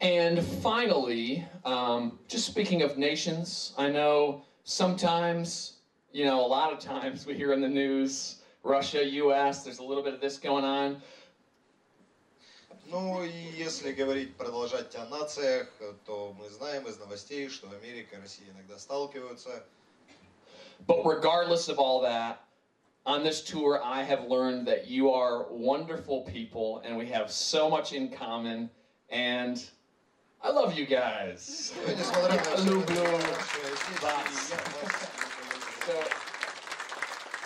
S2: And finally, um, just speaking of nations, I know sometimes, you know, a lot of times we hear in the news Russia, US, there's a little bit of this going on.
S3: Ну и если говорить, продолжать о нациях, то мы знаем из новостей, что Америка и Россия иногда сталкиваются.
S2: But regardless of all that, on this tour, I have learned that you are wonderful people and we have so much in common. And I love you guys.
S3: Все,
S2: Люблю вас.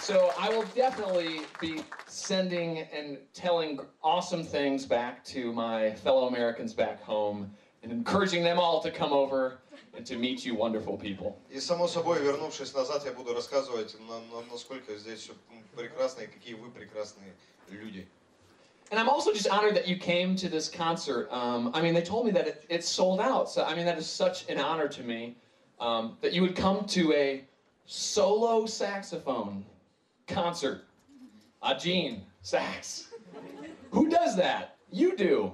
S3: и я вас
S2: So, so I will definitely be sending and telling awesome things back to my fellow Americans back home and encouraging them all to come over and to meet you wonderful people.
S3: И само собой, вернувшись назад, я буду рассказывать, на- на- насколько здесь все прекрасно и какие вы прекрасные люди.
S2: And I'm also just honored that you came to this concert. Um, I mean, they told me that it, it's sold out. So, I mean, that is such an honor to me um, that you would come to a solo saxophone concert. A Gene sax. Who does that? You do.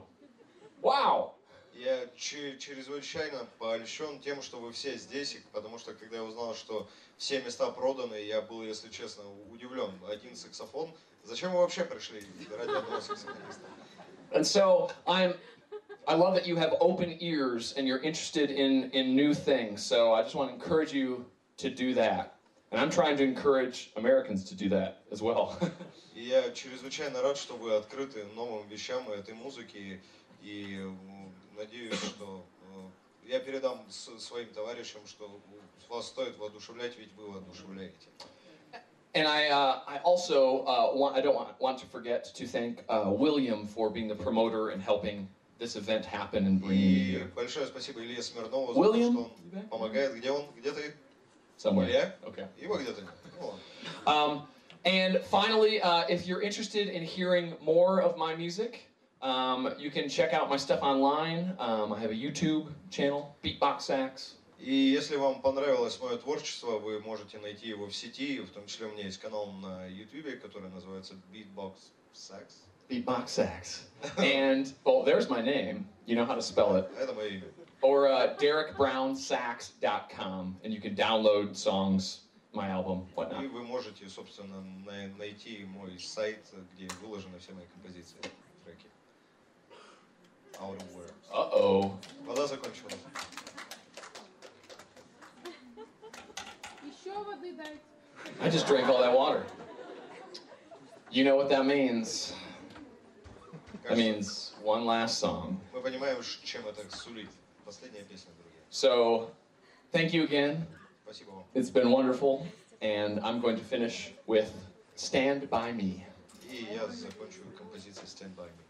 S2: Wow.
S3: Я че- чрезвычайно польщен тем, что вы все здесь, и потому что когда я узнал, что все места проданы, я был, если честно, удивлен. Один саксофон. Зачем вы вообще пришли ради одного саксофониста?
S2: And so I'm. I love that you have open ears and you're interested in, in new things. So I just want to encourage you to do that. And I'm trying to encourage Americans to do that as well.
S3: И я чрезвычайно рад, что вы открыты новым вещам и этой музыке. И м, надеюсь, что э, я передам с- своим товарищам, что вас стоит воодушевлять, ведь вы воодушевляете.
S2: and I, uh, I also uh, want, I don't want, want to forget to thank uh, William for being the promoter and helping this event happen and bringing me
S3: И
S2: here
S3: большое спасибо Илье Смирнову за
S2: William?
S3: то, что
S2: You back?
S3: он помогает. Где он? Где ты?
S2: somewhere.
S3: Илья?
S2: Okay.
S3: Его где-то нет. Ну ладно.
S2: Um, and finally, uh, if you're interested in hearing more of my music, um, you can check out my stuff online. Um, I have a YouTube channel, Beatbox Sax.
S3: И если вам понравилось мое творчество, вы можете найти его в сети, в том числе у меня есть канал на YouTube, который называется Beatbox Sax.
S2: Beatbox Sax. and, well, there's my name. You know how to spell it.
S3: Это мое имя.
S2: Or uh, DerekBrownSax.com. And you can download songs, my album, whatnot.
S3: И вы можете, собственно, на- найти мой сайт, где выложены все мои композиции, треки. Out of Where.
S2: Uh-oh.
S3: Вода закончилась.
S6: Еще воды дайте.
S2: I just drank all that water. You know what that means. That
S3: Кажется,
S2: means one last song.
S3: мы понимаем, ш- чем это сулит. Последняя песня, друзья.
S2: So, thank you again.
S3: Спасибо вам.
S2: It's been wonderful. And I'm going to finish with Stand By Me.
S3: И я закончу композицией Stand By Me.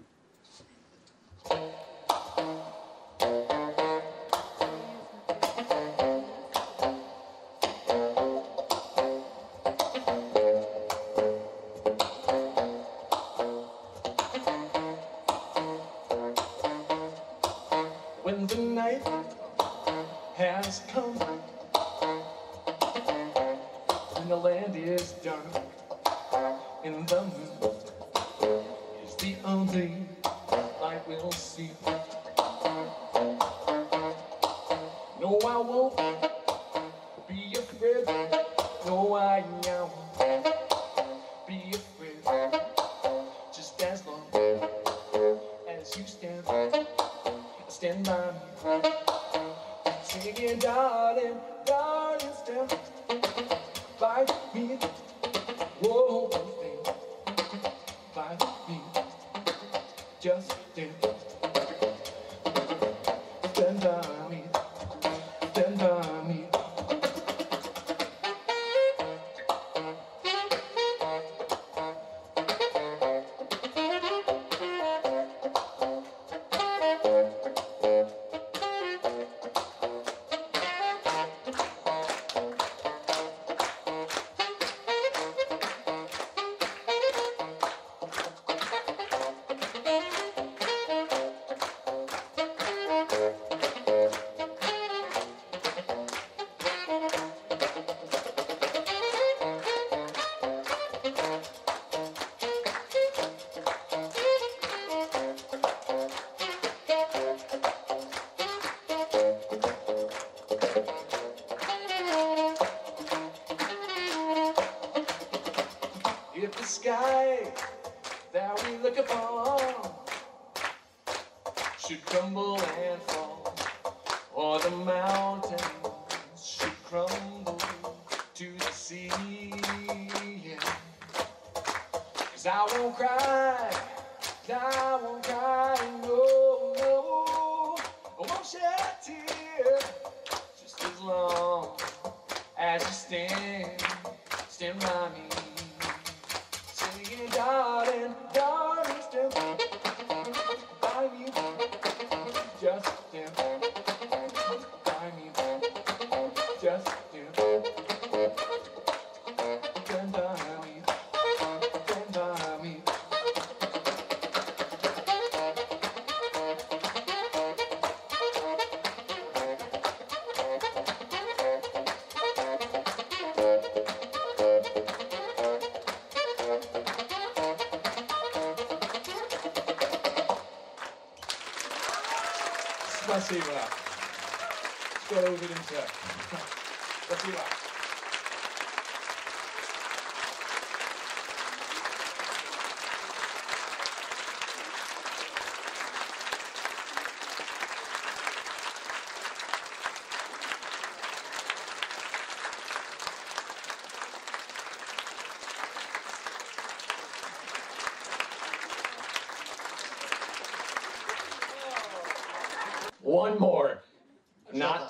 S4: Спасибо. Скоро увидимся. Спасибо.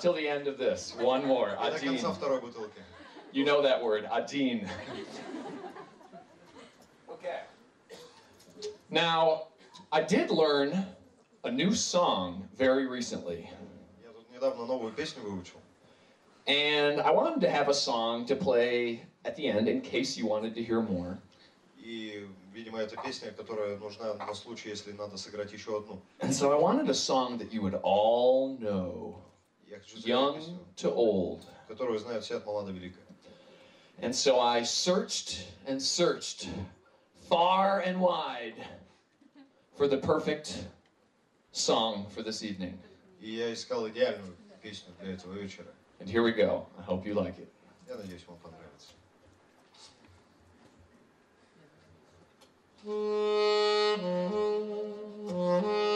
S2: Not till the end of this. One more.
S3: И до конца
S2: Adin.
S3: второй бутылки.
S2: You know that word. Adin. Okay. Now, I did learn a new song very recently.
S3: Я тут недавно новую песню выучил.
S2: And I wanted to have a song to play at the end in case you wanted to hear more.
S3: И, видимо, это песня, которая нужна на случай, если надо сыграть еще одну.
S2: And so I wanted a song that you would all know,
S3: Я хочу сыграть
S2: young to old. And so I searched and searched far and wide for the perfect song for this evening. And here we go. I hope you like it.